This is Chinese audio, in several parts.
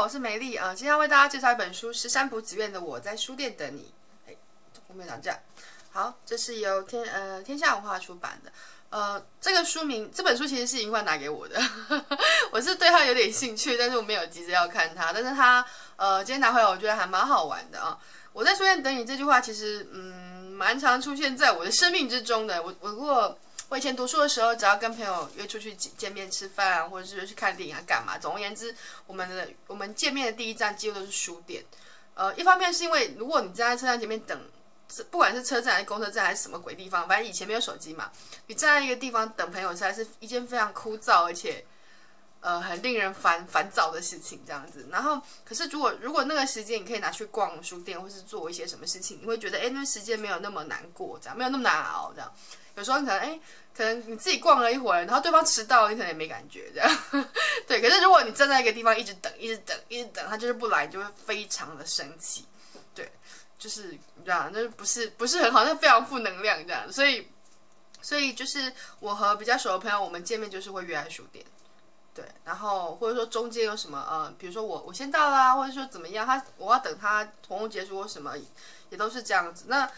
我是梅丽啊、今天要为大家介绍一本书，是山浦子苑的《我在书店等你》。哎，我没有讲这样。好，这是由天呃天下文化出版的。呃，这个书名，这本书其实是银冠拿给我的，我是对它有点兴趣，但是我没有急着要看它。但是它呃今天拿回来，我觉得还蛮好玩的啊。我在书店等你这句话，其实嗯蛮常出现在我的生命之中的。我我如果我以前读书的时候，只要跟朋友约出去见面吃饭，或者是去看电影啊，干嘛？总而言之，我们的我们见面的第一站几乎都是书店。呃，一方面是因为如果你站在车站前面等，不管是车站还是公车站还是什么鬼地方，反正以前没有手机嘛，你站在一个地方等朋友，实在是一件非常枯燥而且呃很令人烦烦躁的事情，这样子。然后，可是如果如果那个时间你可以拿去逛书店，或是做一些什么事情，你会觉得哎，那时间没有那么难过，这样没有那么难熬，这样。有时候你可能哎，可能你自己逛了一会儿，然后对方迟到，你可能也没感觉这样。对，可是如果你站在一个地方一直等，一直等，一直等，他就是不来，你就会非常的生气。对，就是你知道，那不是不是很好，那非常负能量这样。所以，所以就是我和比较熟的朋友，我们见面就是会约在书店。对，然后或者说中间有什么呃，比如说我我先到啦，或者说怎么样，他我要等他活动结束或什么，也都是这样子。那。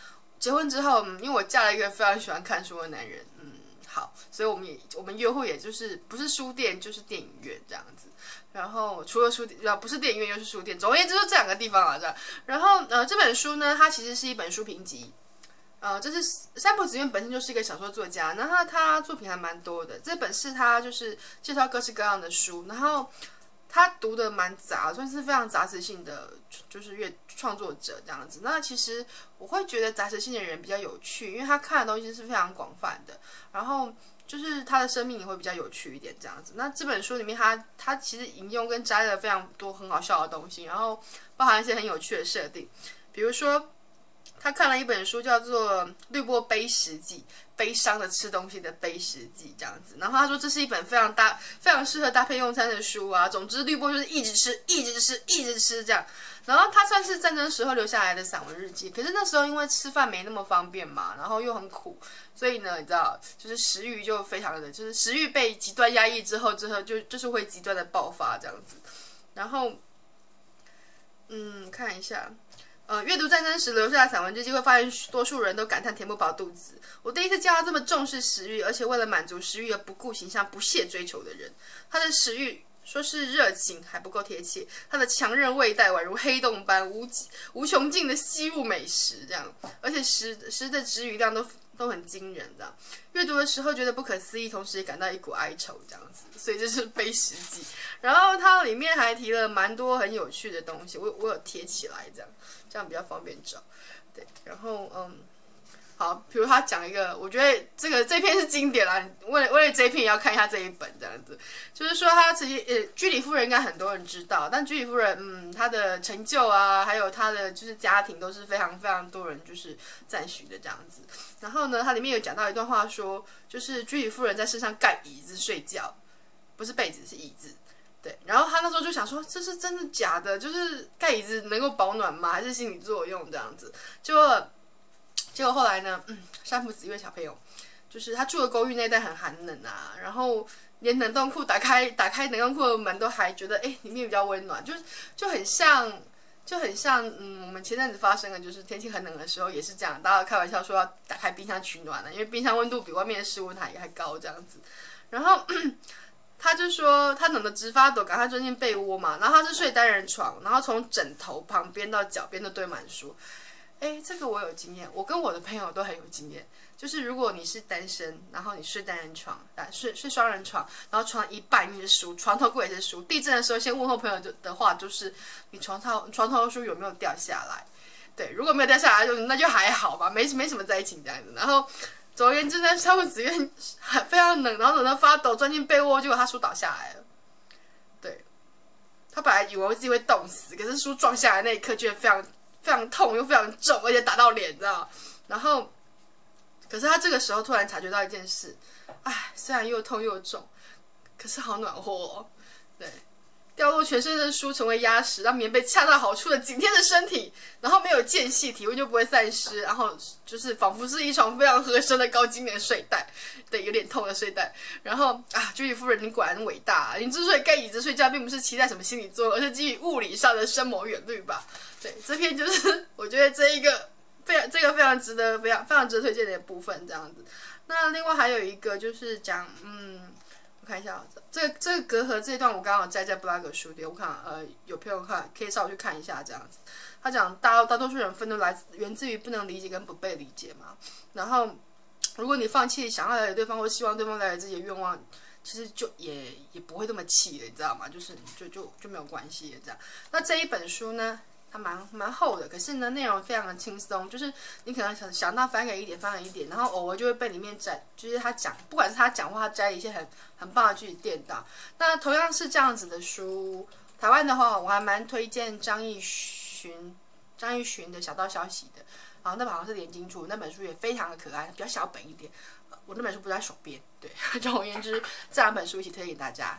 结婚之后，因为我嫁了一个非常喜欢看书的男人，嗯，好，所以我们也我们约会也就是不是书店就是电影院这样子，然后除了书店，不是电影院又是书店，总而言之就这两个地方啊，这样。然后呃，这本书呢，它其实是一本书评集，呃，这是山浦子苑本身就是一个小说作家，然后他作品还蛮多的，这本是他就是介绍各式各样的书，然后。他读的蛮杂，算是非常杂食性的，就是阅创作者这样子。那其实我会觉得杂食性的人比较有趣，因为他看的东西是非常广泛的，然后就是他的生命也会比较有趣一点这样子。那这本书里面，他他其实引用跟摘了非常多很好笑的东西，然后包含一些很有趣的设定，比如说。他看了一本书，叫做《绿波悲食记》，悲伤的吃东西的悲食记这样子。然后他说这是一本非常搭、非常适合搭配用餐的书啊。总之，绿波就是一直吃、一直吃、一直吃这样。然后他算是战争时候留下来的散文日记。可是那时候因为吃饭没那么方便嘛，然后又很苦，所以呢，你知道，就是食欲就非常的，就是食欲被极端压抑之后，之后就就是会极端的爆发这样子。然后，嗯，看一下。呃，阅读战争时留下的散文日记，会发现多数人都感叹填不饱肚子。我第一次见到这么重视食欲，而且为了满足食欲而不顾形象、不懈追求的人。他的食欲说是热情还不够贴切，他的强韧胃袋宛如黑洞般无无穷尽的吸入美食，这样，而且食食的质与量都都很惊人，这样。阅读的时候觉得不可思议，同时也感到一股哀愁，这样子。所以这是悲食记。然后它里面还提了蛮多很有趣的东西，我我有贴起来，这样。这样比较方便找，对，然后嗯，好，比如他讲一个，我觉得这个这篇是经典啦，为了为了这篇也要看一下这一本这样子，就是说他自己呃，居里夫人应该很多人知道，但居里夫人嗯，她的成就啊，还有她的就是家庭都是非常非常多人就是赞许的这样子，然后呢，它里面有讲到一段话说，就是居里夫人在身上盖椅子睡觉，不是被子是椅子。对，然后他那时候就想说，这是真的假的？就是盖椅子能够保暖吗？还是心理作用这样子？就，结果后来呢？嗯，山浦子苑小朋友，就是他住的公寓那带很寒冷啊，然后连冷冻库打开打开冷冻库的门都还觉得，哎，里面比较温暖，就是就很像，就很像，嗯，我们前阵子发生的，就是天气很冷的时候也是这样，大家开玩笑说要打开冰箱取暖了，因为冰箱温度比外面的室温还还高这样子，然后。他就说他冷得直发抖，赶快钻进被窝嘛。然后他是睡单人床，然后从枕头旁边到脚边都堆满书。哎，这个我有经验，我跟我的朋友都很有经验。就是如果你是单身，然后你睡单人床，啊睡睡双人床，然后床一半是书，床头柜也是书。地震的时候，先问候朋友就的话就是你床头床头的书有没有掉下来？对，如果没有掉下来，就那就还好吧，没没什么在一起这样子。然后。总而言之呢，山浦子苑非常冷，然后冷到发抖，钻进被窝，结果他书倒下来了。对，他本来以为自己会冻死，可是书撞下来那一刻，觉得非常非常痛，又非常重，而且打到脸，知道？然后，可是他这个时候突然察觉到一件事，哎，虽然又痛又重，可是好暖和哦。对，掉落全身的书成为压实，让棉被恰到好处的紧贴着身体，然后没有间隙，体温就不会散失，然后就是仿佛是一床非常合身的高经年睡袋，对，有点痛的睡袋。然后啊，居里夫人，你果然伟大！你之所以盖椅子睡觉，并不是期待什么心理作用，而是基于物理上的深谋远虑吧？对，这篇就是我觉得这一个非常这个非常值得、非常非常值得推荐的部分，这样子。那另外还有一个就是讲，嗯。看一下这这个隔阂这一段，我刚好在在布拉格书店，我看呃有朋友看可以稍微去看一下这样子。他讲大大多数人愤怒来源自于不能理解跟不被理解嘛。然后如果你放弃想要了解对方或希望对方了解自己的愿望，其实就也也不会那么气了，你知道吗？就是就就就没有关系这样。那这一本书呢？它蛮蛮厚的，可是呢，内容非常的轻松，就是你可能想想到翻个一点，翻个一点，然后偶尔就会被里面摘，就是他讲，不管是他讲话，他摘一些很很棒的句子垫到。那同样是这样子的书，台湾的话，我还蛮推荐张亦洵，张亦洵的小道消息的，然后那本好像是连经出，那本书也非常的可爱，比较小本一点。我那本书不在手边，对，总而言之，这两本书一起推荐给大家。